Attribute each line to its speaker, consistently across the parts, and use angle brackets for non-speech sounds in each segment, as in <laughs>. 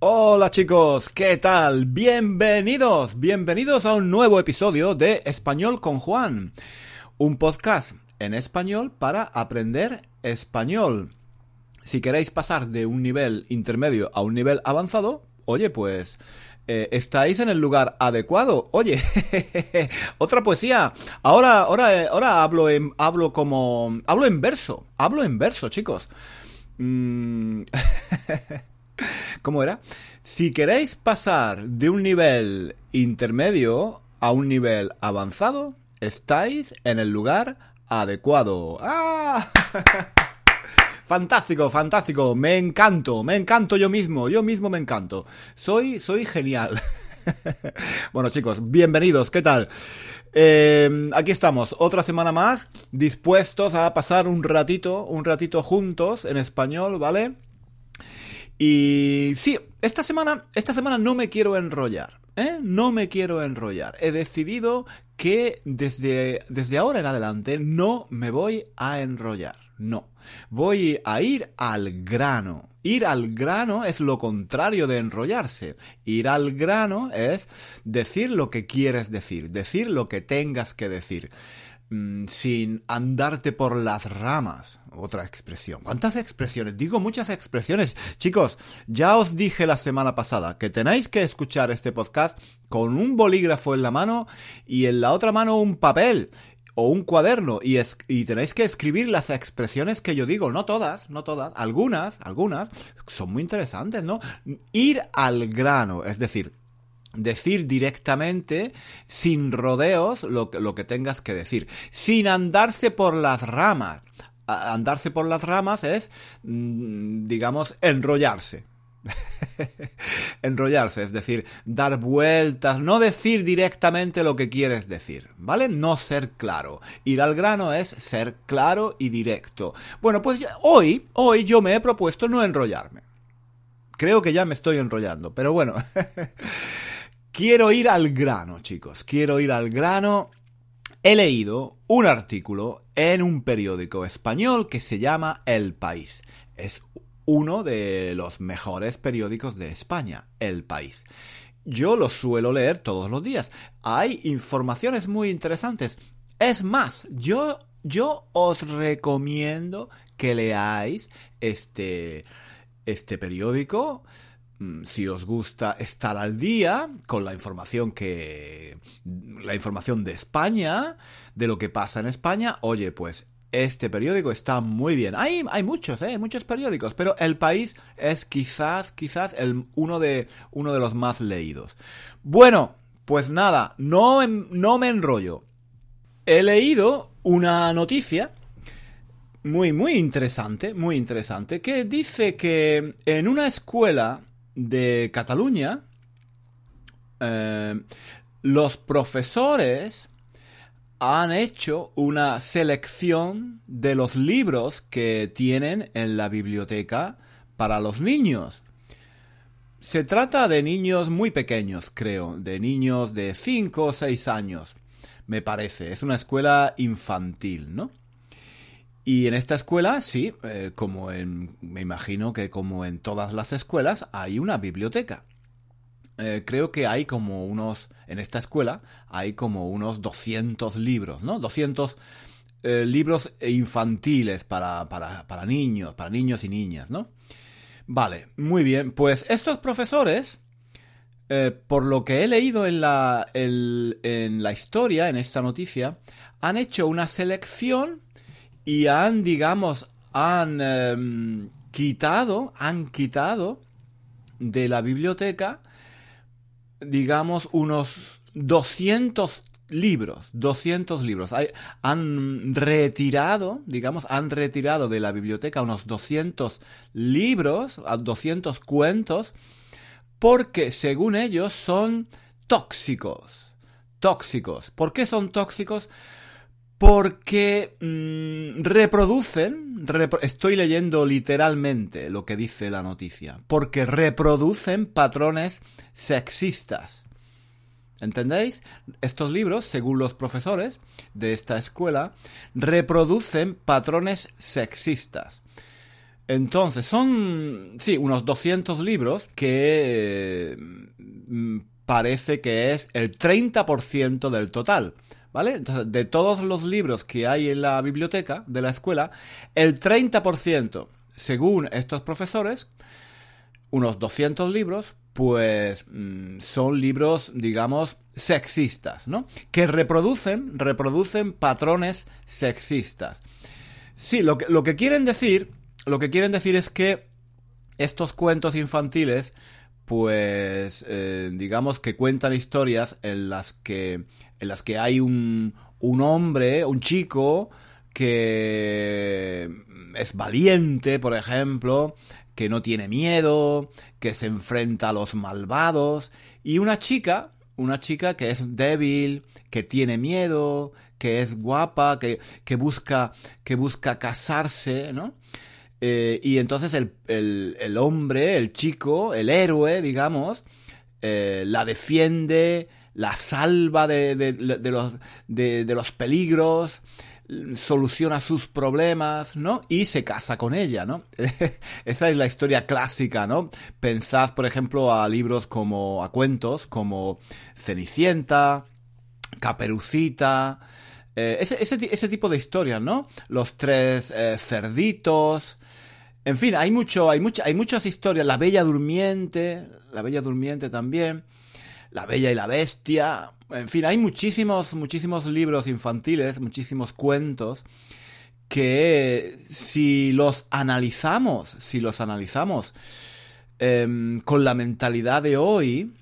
Speaker 1: Hola chicos, ¿qué tal? Bienvenidos, bienvenidos a un nuevo episodio de Español con Juan, un podcast en español para aprender español. Si queréis pasar de un nivel intermedio a un nivel avanzado, oye, pues eh, estáis en el lugar adecuado. Oye, <laughs> otra poesía. Ahora, ahora, eh, ahora hablo en, hablo como, hablo en verso, hablo en verso, chicos. Mm. <laughs> ¿Cómo era? Si queréis pasar de un nivel intermedio a un nivel avanzado, estáis en el lugar adecuado. ¡Ah! <laughs> Fantástico, fantástico. Me encanto, me encanto yo mismo, yo mismo me encanto. Soy, soy genial. <laughs> bueno chicos, bienvenidos, ¿qué tal? Eh, aquí estamos, otra semana más, dispuestos a pasar un ratito, un ratito juntos en español, ¿vale? Y sí, esta semana, esta semana no me quiero enrollar. ¿Eh? No me quiero enrollar. He decidido que desde, desde ahora en adelante no me voy a enrollar. No. Voy a ir al grano. Ir al grano es lo contrario de enrollarse. Ir al grano es decir lo que quieres decir, decir lo que tengas que decir. Mm, sin andarte por las ramas. Otra expresión. ¿Cuántas expresiones? Digo muchas expresiones. Chicos, ya os dije la semana pasada que tenéis que escuchar este podcast con un bolígrafo en la mano y en la otra mano un papel o un cuaderno y, y tenéis que escribir las expresiones que yo digo. No todas, no todas. Algunas, algunas son muy interesantes, ¿no? Ir al grano. Es decir, decir directamente, sin rodeos, lo, lo, que tengas que decir, sin andarse por las ramas. Andarse por las ramas es, mm, digamos, enrollarse. <laughs> enrollarse, es decir, dar vueltas, no decir directamente lo que quieres decir, ¿vale? No ser claro. Ir al grano es ser claro y directo. Bueno, pues hoy, hoy yo me he propuesto no enrollarme. Creo que ya me estoy enrollando, pero bueno. <laughs> Quiero ir al grano, chicos. Quiero ir al grano. He leído un artículo en un periódico español que se llama El País. Es uno de los mejores periódicos de España, El País. Yo lo suelo leer todos los días. Hay informaciones muy interesantes. Es más, yo, yo os recomiendo que leáis este, este periódico si os gusta estar al día con la información que la información de España, de lo que pasa en España, oye, pues este periódico está muy bien. Hay, hay muchos, ¿eh? muchos periódicos, pero El País es quizás, quizás el, uno, de, uno de los más leídos. Bueno, pues nada, no, no me enrollo. He leído una noticia muy, muy interesante, muy interesante, que dice que en una escuela de Cataluña, eh, los profesores han hecho una selección de los libros que tienen en la biblioteca para los niños. Se trata de niños muy pequeños, creo, de niños de 5 o 6 años, me parece. Es una escuela infantil, ¿no? Y en esta escuela, sí, eh, como en, me imagino que como en todas las escuelas, hay una biblioteca. Eh, creo que hay como unos, en esta escuela, hay como unos 200 libros, ¿no? 200 eh, libros infantiles para, para, para niños, para niños y niñas, ¿no? Vale, muy bien. Pues estos profesores, por lo que he leído en la, en la historia, en esta noticia, han hecho una selección y han, digamos, han em, quitado, han quitado de la biblioteca, digamos, unos 200 libros, 200 libros. han retirado, digamos, han retirado de la biblioteca unos 200 libros, 200 cuentos, porque según ellos son tóxicos. Tóxicos. ¿Por qué son tóxicos? Porque mm, reproducen, estoy leyendo literalmente lo que dice la noticia, porque reproducen patrones sexistas. ¿Entendéis? Estos libros, según los profesores de esta escuela, reproducen patrones sexistas. Entonces, son, sí, unos 200 libros que mm, parece que es el 30% del total. ¿Vale? Entonces, de todos los libros que hay en la biblioteca de la escuela, el 30%, según estos profesores, unos 200 libros, pues mm, son libros, digamos, sexistas, ¿no? Que reproducen, reproducen patrones sexistas. Sí, lo que, lo que quieren decir, lo que quieren decir es que estos cuentos infantiles, pues, eh, digamos que cuentan historias en las que, en las que hay un, un hombre, un chico, que es valiente, por ejemplo, que no tiene miedo, que se enfrenta a los malvados, y una chica, una chica que es débil, que tiene miedo, que es guapa, que, que busca, que busca casarse, ¿no? Eh, y entonces el, el, hombre, el chico, el héroe, digamos, eh, la defiende, la salva de, de, de los, de, los peligros, soluciona sus problemas, ¿no? Y se casa con ella, ¿no? <laughs> Esa es la historia clásica, ¿no? Pensad, por ejemplo, a libros como, a cuentos como Cenicienta, Caperucita, eh, ese, ese, tipo de historias, ¿no? Los tres cerditos. En fin, hay mucho, hay mucha, hay muchas historias. La Bella Durmiente, la Bella Durmiente también. La Bella y la Bestia. En fin, hay muchísimos, muchísimos libros infantiles, muchísimos cuentos que si los analizamos, si los analizamos em, con la mentalidad de hoy,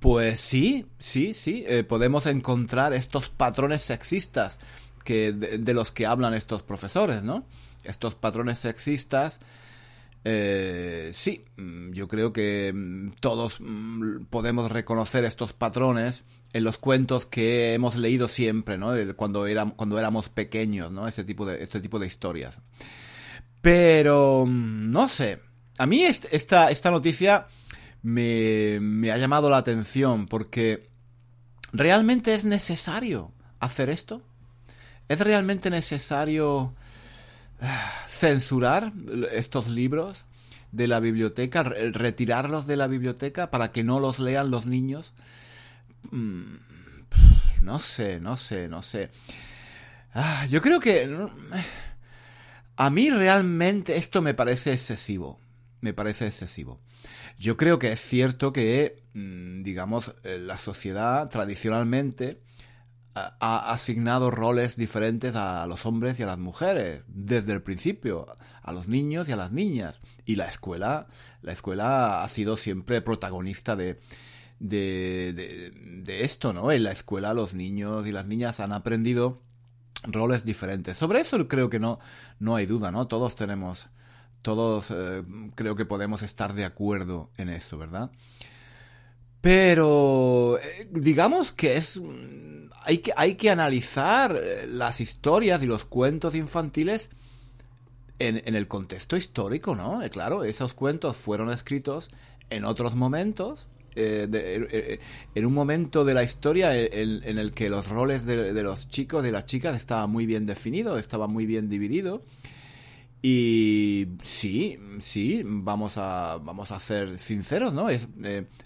Speaker 1: pues sí, sí, sí, eh, podemos encontrar estos patrones sexistas que, de, los que hablan estos profesores, ¿no? Estos patrones sexistas eh, sí, mm, yo creo que mm, todos mm, podemos reconocer estos patrones en los cuentos que hemos leído siempre, ¿no? Cuando, éramos, cuando éramos pequeños, ¿no? Ese tipo de, este tipo de historias. Pero, no sé. A mí esta, esta noticia me, me ha llamado la atención porque ¿realmente es necesario hacer esto? ¿Es realmente necesario censurar estos libros de la biblioteca, retirarlos de la biblioteca para que no los lean los niños. Mm, no sé, no sé, no sé. Ah, yo creo que... A mí realmente esto me parece excesivo. Me parece excesivo. Yo creo que es cierto que, mm, digamos, eh, la sociedad tradicionalmente ha asignado roles diferentes a los hombres y a las mujeres desde el principio, a los niños y a las niñas. Y la escuela, la escuela ha sido siempre protagonista de, de, de, esto, ¿no? En la escuela los niños y las niñas han aprendido roles diferentes. Sobre eso creo que no, no hay duda, ¿no? Todos tenemos, todos eh, creo que podemos estar de acuerdo en eso, ¿verdad? Pero eh, digamos que es hay que, hay que analizar eh, las historias y los cuentos infantiles en, en el contexto histórico, ¿no? Eh, claro, esos cuentos fueron escritos en otros momentos, eh, en un momento de la historia en, el que los roles de, los chicos y las chicas estaban muy bien definidos, estaban muy bien divididos. Y sí, sí, vamos a, vamos a ser sinceros, ¿no? Es,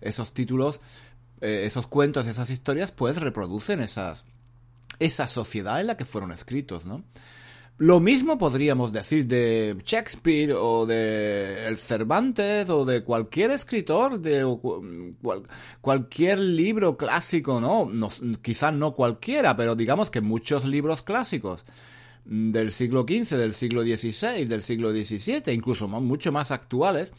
Speaker 1: esos títulos eh, esos cuentos, esas historias, pues reproducen esas, esa sociedad en la que fueron escritos, ¿no? Lo mismo podríamos decir de Shakespeare o de el Cervantes o de cualquier escritor, de cualquier libro clásico, ¿no? ¿no? No cualquiera, pero digamos que muchos libros clásicos del siglo XV, del siglo XVI, del siglo XVII, incluso mucho más actuales,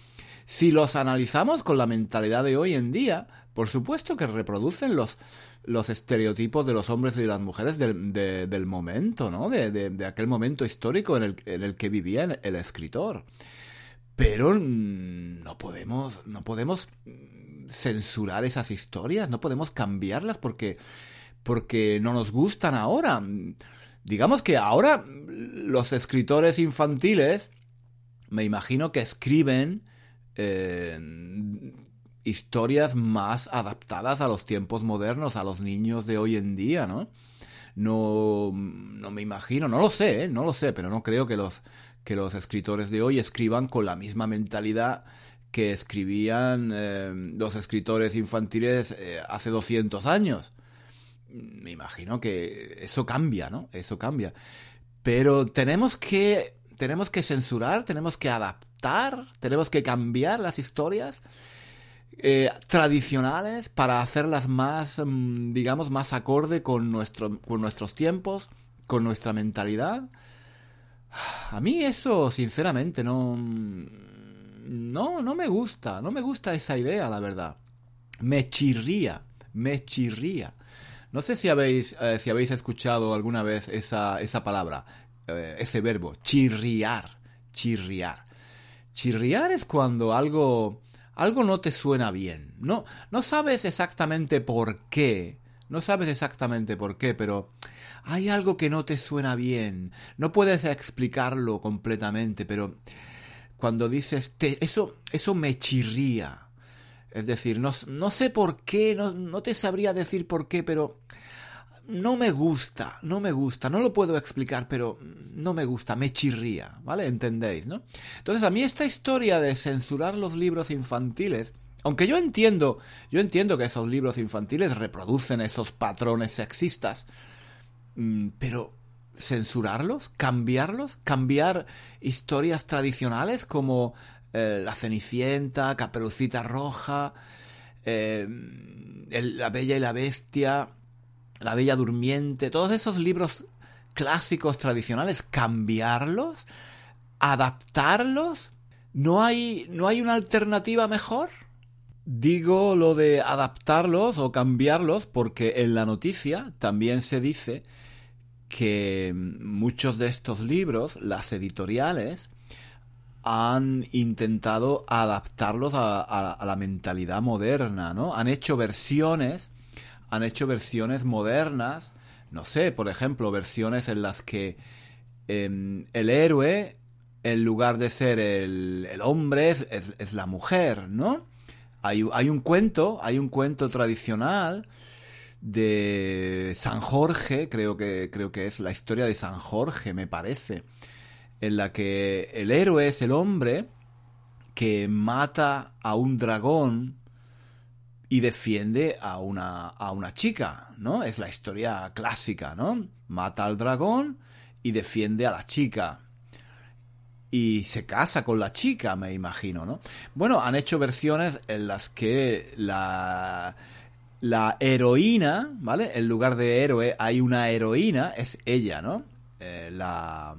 Speaker 1: si los analizamos con la mentalidad de hoy en día, por supuesto que reproducen los, los estereotipos de los hombres y las mujeres del, del momento, ¿no? De, de, aquel momento histórico en el, en el que vivía el, escritor. Pero no podemos, no podemos censurar esas historias, no podemos cambiarlas porque, porque no nos gustan ahora. Digamos que ahora los escritores infantiles, me imagino que escriben eh, historias más adaptadas a los tiempos modernos, a los niños de hoy en día, ¿no? No, no me imagino, no lo sé, ¿eh? no lo sé, pero no creo que los, que los escritores de hoy escriban con la misma mentalidad que escribían eh, los escritores infantiles eh, hace 200 años. Me imagino que eso cambia, ¿no? Eso cambia. Pero tenemos que, tenemos que censurar, tenemos que adaptar, tenemos que cambiar las historias eh, tradicionales para hacerlas más, mm, digamos, más acorde con, nuestro, con nuestros tiempos, con nuestra mentalidad. A mí eso, sinceramente, no no, no me gusta, no me gusta esa idea, la verdad. Me chirría, me chirría. No sé si habéis, eh, si habéis escuchado alguna vez esa, esa palabra, eh, ese verbo, chirriar, chirriar. Chirriar es cuando algo, algo no te suena bien. No, no sabes exactamente por qué, no sabes exactamente por qué, pero hay algo que no te suena bien. No puedes explicarlo completamente, pero cuando dices, eso, eso me chirría. Es decir, no, no sé por qué, no, no, te sabría decir por qué, pero no me gusta, no me gusta, no lo puedo explicar, pero no me gusta, me chirría, ¿vale? ¿Entendéis, no? Entonces, a mí esta historia de censurar los libros infantiles, aunque yo entiendo, yo entiendo que esos libros infantiles reproducen esos patrones sexistas, mm, pero censurarlos, cambiarlos, cambiar historias tradicionales como eh, La Cenicienta, Caperucita Roja, eh, La Bella y la Bestia, La Bella Durmiente, todos esos libros clásicos tradicionales, cambiarlos, adaptarlos. ¿No hay, ¿No hay una alternativa mejor? Digo lo de adaptarlos o cambiarlos porque en la noticia también se dice que muchos de estos libros, las editoriales, han intentado adaptarlos a, la mentalidad moderna, ¿no? Han hecho versiones, han hecho versiones modernas, no sé, por ejemplo, versiones en las que em, el héroe, en lugar de ser el, hombre, es, es, la mujer, ¿no? Hay, hay un cuento, hay un cuento tradicional de San Jorge, creo que, creo que es la historia de San Jorge, me parece, en la que el héroe es el hombre que mata a un dragón y defiende a una, a una chica, ¿no? Es la historia clásica, ¿no? Mata al dragón y defiende a la chica. Y se casa con la chica, me imagino, ¿no? Bueno, han hecho versiones en las que la, la heroína, ¿vale? En lugar de héroe hay una heroína, es ella, ¿no? Eh, la,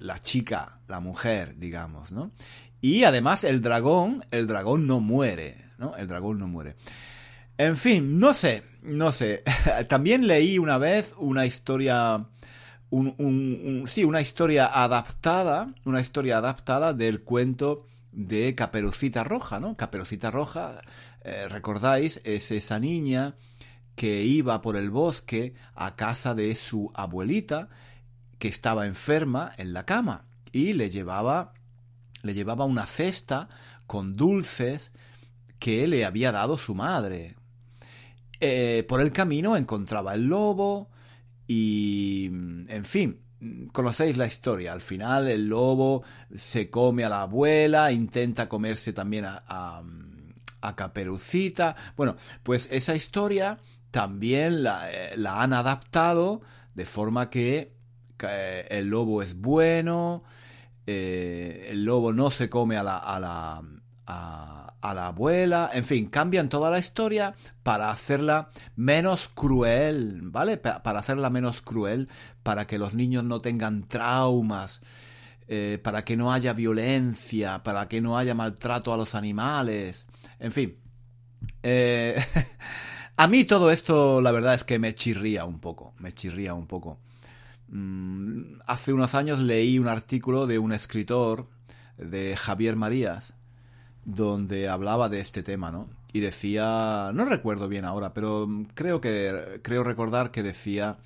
Speaker 1: la chica, la mujer, digamos, ¿no? Y además el dragón, el dragón no muere, ¿no? El dragón no muere. En fin, no sé, no sé. <laughs> También leí una vez una historia, un, un, sí, una historia adaptada, una historia adaptada del cuento de Caperucita Roja, ¿no? Caperucita Roja eh, recordáis, es esa niña que iba por el bosque a casa de su abuelita, que estaba enferma en la cama, y le llevaba, le llevaba una cesta con dulces que le había dado su madre. Eh, por el camino encontraba el lobo y, en fin, conocéis la historia. Al final el lobo se come a la abuela, intenta comerse también a a Caperucita. Bueno, pues esa historia también la, eh, han adaptado de forma que el lobo es bueno, eh, el lobo no se come a la, a la, a, la abuela, en fin, cambian toda la historia para hacerla menos cruel, ¿vale? Para hacerla menos cruel, para que los niños no tengan traumas, eh, para que no haya violencia, para que no haya maltrato a los animales. En fin. Eh, <laughs> a mí todo esto, la verdad es que me chirría un poco. Me chirría un poco. Mm, hace unos años leí un artículo de un escritor, de Javier Marías, donde hablaba de este tema, ¿no? Y decía, no recuerdo bien ahora, pero creo que creo recordar que decía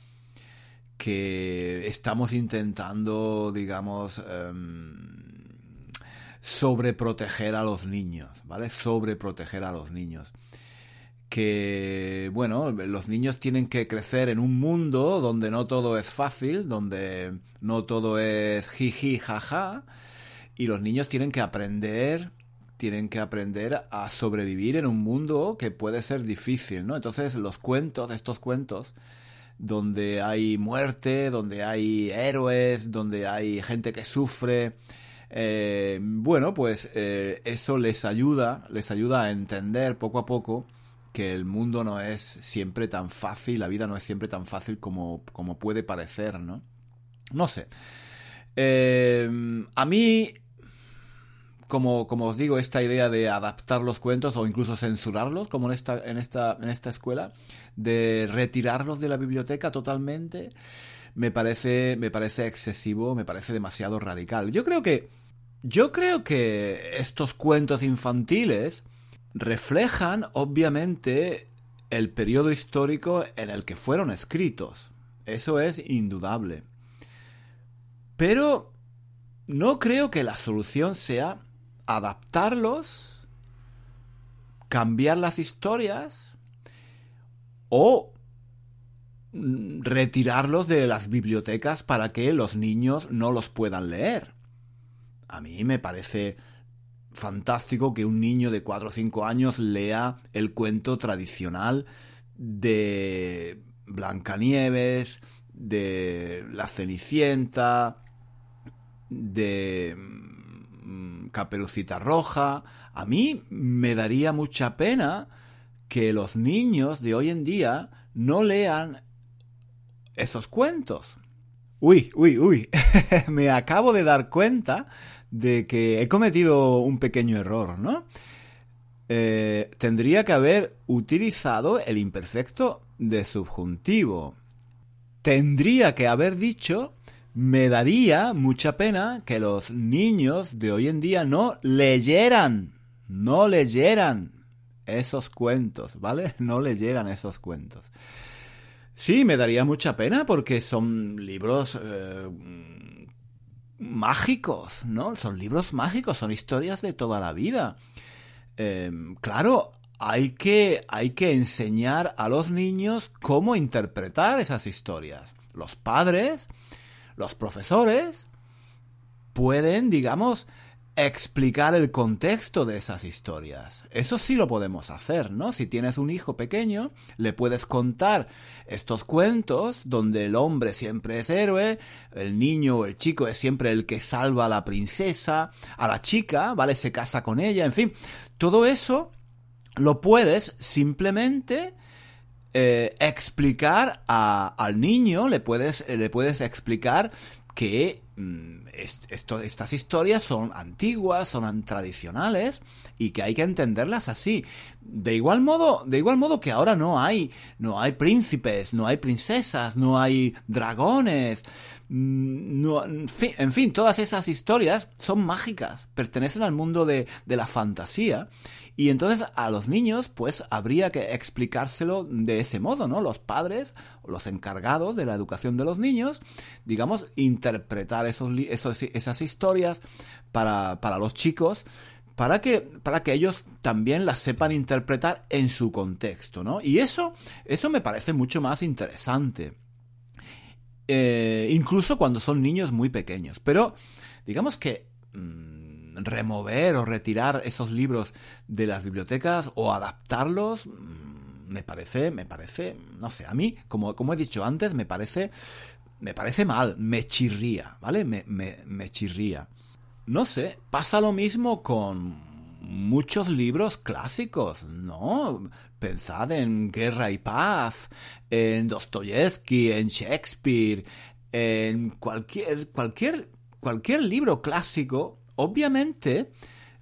Speaker 1: que estamos intentando, digamos, em, sobreproteger a los niños, ¿vale? Sobreproteger a los niños. Que, bueno, los niños tienen que crecer en un mundo donde no todo es fácil, donde no todo es jiji, jaja, y los niños tienen que aprender tienen que aprender a sobrevivir en un mundo que puede ser difícil, ¿no? Entonces los cuentos, estos cuentos, donde hay muerte, donde hay héroes, donde hay gente que sufre, eh, bueno, pues eh, eso les ayuda, les ayuda a entender poco a poco que el mundo no es siempre tan fácil, la vida no es siempre tan fácil como, como puede parecer, ¿no? No sé. Eh, a mí como, como os digo, esta idea de adaptar los cuentos o incluso censurarlos, como en esta, en esta, en esta escuela, de retirarlos de la biblioteca totalmente, me parece, me parece excesivo, me parece demasiado radical. Yo creo que, yo creo que estos cuentos infantiles reflejan, obviamente, el periodo histórico en el que fueron escritos. Eso es indudable. Pero no creo que la solución sea adaptarlos, cambiar las historias o retirarlos de las bibliotecas para que los niños no los puedan leer. A mí me parece fantástico que un niño de 4 o 5 años lea el cuento tradicional de Blancanieves, de La Cenicienta, de Mm, Caperucita Roja. A mí me daría mucha pena que los niños de hoy en día no lean esos cuentos. Uy, uy, uy. <laughs> me acabo de dar cuenta de que he cometido un pequeño error, ¿no? Eh, tendría que haber utilizado el imperfecto de subjuntivo. Tendría que haber dicho me daría mucha pena que los niños de hoy en día no leyeran, no leyeran esos cuentos, ¿vale? <laughs> No leyeran esos cuentos. Sí, me daría mucha pena porque son libros eh, mágicos, ¿no? Son libros mágicos, son historias de toda la vida. Em, claro, hay que, hay que enseñar a los niños cómo interpretar esas historias. Los padres los profesores pueden, digamos, explicar el contexto de esas historias. Eso sí lo podemos hacer, ¿no? Si tienes un hijo pequeño, le puedes contar estos cuentos donde el hombre siempre es héroe, el niño o el chico es siempre el que salva a la princesa, a la chica, ¿vale? Se casa con ella, en fin. Todo eso lo puedes simplemente eh, explicar al niño, le puedes, le puedes explicar que mm, estas historias son antiguas, son tradicionales y que hay que entenderlas así. De igual modo, de igual modo que ahora no hay, no hay príncipes, no hay princesas, no hay dragones, no, en, fin, todas esas historias son mágicas, pertenecen al mundo de, de la fantasía y entonces a los niños, pues habría que explicárselo de ese modo, ¿no? Los padres, los encargados de la educación de los niños, digamos, interpretar esos, esas historias para, para los chicos para que, para que ellos también las sepan interpretar en su contexto, ¿no? Y eso, eso me parece mucho más interesante. Eh, incluso cuando son niños muy pequeños. Pero, digamos que mm, remover o retirar esos libros de las bibliotecas o adaptarlos mm, me parece, me parece, no sé, a mí, como, como he dicho antes, me parece, me parece mal, me chirría, ¿vale? Me, me, me chirría. No sé, pasa lo mismo con muchos libros clásicos, ¿no? Pensad en Guerra y Paz, en Dostoyevsky, en Shakespeare, en cualquier, cualquier, cualquier libro clásico obviamente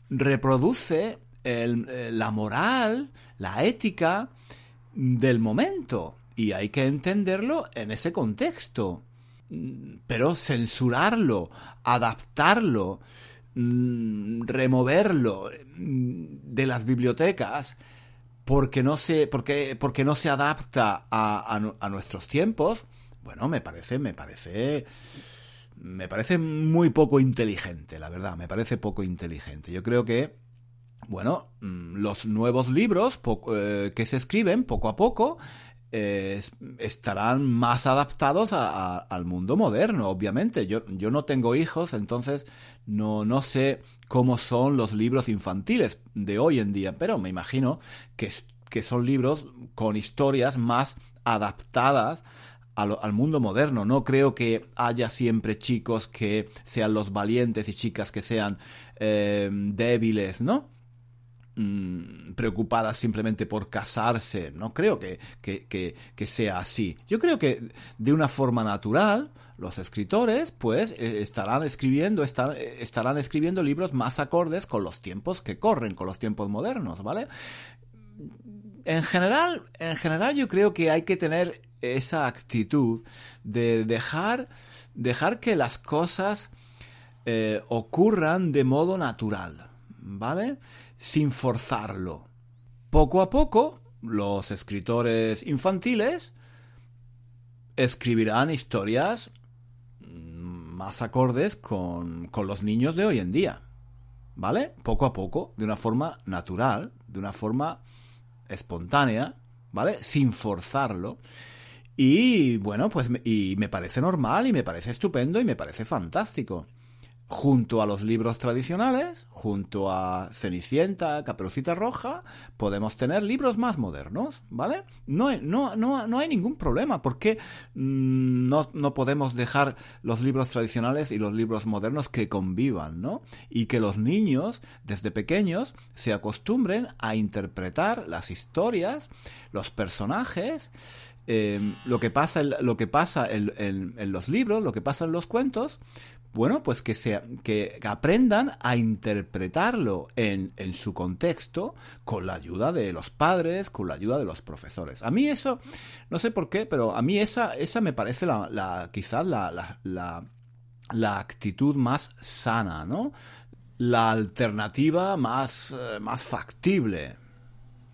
Speaker 1: reproduce eh, la moral, la ética del momento. Y hay que entenderlo en ese contexto. Pero censurarlo, adaptarlo, mm, removerlo mm, de las bibliotecas porque no se, porque, porque no se adapta a, a nuestros tiempos, bueno, me parece, me parece me parece muy poco inteligente, la verdad, me parece poco inteligente. Yo creo que bueno, mm, los nuevos libros eh, que se escriben poco a poco estarán más adaptados al mundo moderno, obviamente. Yo, yo no tengo hijos, entonces no, no sé cómo son los libros infantiles de hoy en día, pero me imagino que, que son libros con historias más adaptadas al, mundo moderno. No creo que haya siempre chicos que sean los valientes y chicas que sean eh, débiles, ¿no? Mm, preocupadas simplemente por casarse. No creo que, que, sea así. Yo creo que de una forma natural los escritores pues eh, estarán escribiendo eh, estarán escribiendo libros más acordes con los tiempos que corren, con los tiempos modernos, ¿vale? En general, en general yo creo que hay que tener esa actitud de dejar, dejar que las cosas eh, ocurran de modo natural, ¿vale? Sin forzarlo. Poco a poco, los escritores infantiles escribirán historias más acordes con, con los niños de hoy en día. ¿Vale? Poco a poco, de una forma natural, de una forma espontánea, ¿vale? Sin forzarlo. Y bueno, pues y me parece normal y me parece estupendo y me parece fantástico. Junto a los libros tradicionales, junto a Cenicienta, Caperucita Roja, podemos tener libros más modernos, ¿vale? No, no, no, no hay ningún problema. porque mm, no, no podemos dejar los libros tradicionales y los libros modernos que convivan, ¿no? Y que los niños, desde pequeños, se acostumbren a interpretar las historias, los personajes, Em, lo que pasa, lo que pasa en, los libros, lo que pasa en los cuentos, bueno, pues que, se, que aprendan a interpretarlo en, en, su contexto con la ayuda de los padres, con la ayuda de los profesores. A mí eso, no sé por qué, pero a mí esa, esa me parece la, la quizás la, la, actitud más sana, ¿no? La alternativa más, eh, factible.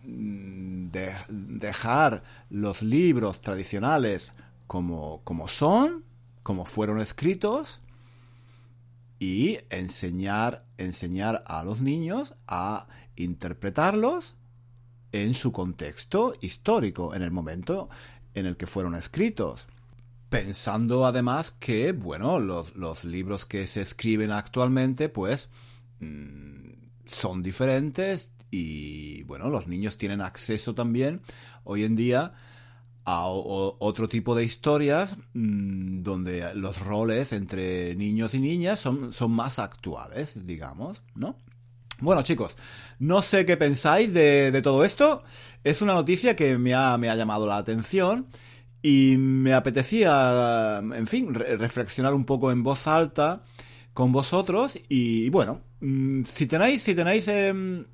Speaker 1: Mm, de dejar los libros tradicionales como son, como fueron escritos, y enseñar, enseñar a los niños a interpretarlos en su contexto histórico, en el momento en el que fueron escritos. Pensando además que, bueno, los, los libros que se escriben actualmente, pues, mm, son diferentes, y bueno, los niños tienen acceso también hoy en día a otro tipo de historias mm, donde los roles entre niños y niñas son, son más actuales, digamos, ¿no? Bueno chicos, no sé qué pensáis de, todo esto. Es una noticia que me ha, me ha llamado la atención y me apetecía, en fin, reflexionar un poco en voz alta con vosotros y, bueno, mm, si tenéis, si tenéis em,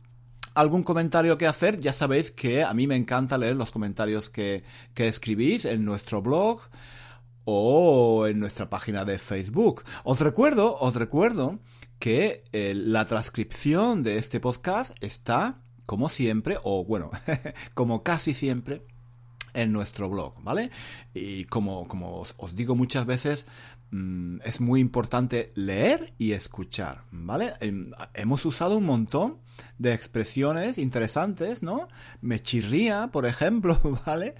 Speaker 1: algún comentario que hacer, ya sabéis que a mí me encanta leer los comentarios que, escribís en nuestro blog o en nuestra página de Facebook. Os recuerdo, os recuerdo que eh, la transcripción de este podcast está, como siempre, o bueno, <laughs> como casi siempre, en nuestro blog, ¿vale? Y como, como os digo muchas veces, Mm, es muy importante leer y escuchar, ¿vale? Em, hemos usado un montón de expresiones interesantes, ¿no? Me chirría, por ejemplo, <laughs> ¿vale?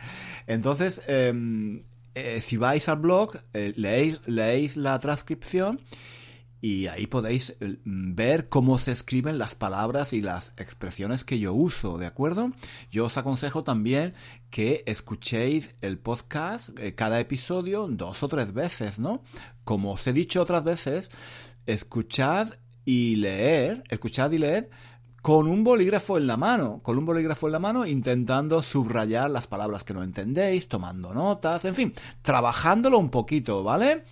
Speaker 1: Entonces, em, eh, si vais al blog, eh, leéis, leéis la transcripción y ahí podéis eh, ver cómo se escriben las palabras y las expresiones que yo uso, ¿de acuerdo? Yo os aconsejo también que escuchéis el podcast, eh, cada episodio, dos o tres veces, ¿no? Como os he dicho otras veces, escuchad y leer, escuchad y leer con un bolígrafo en la mano, con un bolígrafo en la mano intentando subrayar las palabras que no entendéis, tomando notas, en fin, trabajándolo un poquito, ¿vale?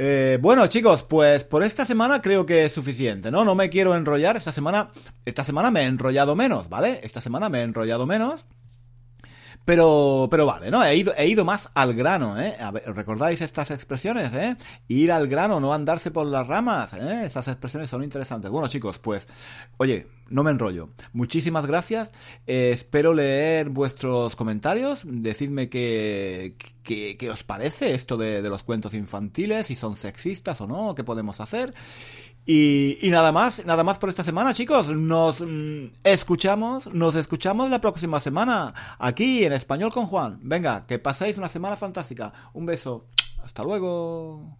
Speaker 1: Eh, bueno, chicos, pues por esta semana creo que es suficiente, ¿no? No me quiero enrollar. Esta semana, esta semana me he enrollado menos, ¿vale? Esta semana me he enrollado menos. Pero, pero vale, ¿no? He ido, he ido más al grano, ¿eh? ¿Recordáis estas expresiones, eh? Ir al grano, no andarse por las ramas, ¿eh? Estas expresiones son interesantes. Bueno, chicos, pues, oye, no me enrollo. Muchísimas gracias. Eh, espero leer vuestros comentarios. Decidme qué, qué, os parece esto de, de los cuentos infantiles, si son sexistas o no, qué podemos hacer. Y, y nada más, nada más por esta semana, chicos. Nos mm, escuchamos, nos escuchamos la próxima semana aquí en Español con Juan. Venga, que paséis una semana fantástica. Un beso. Hasta luego.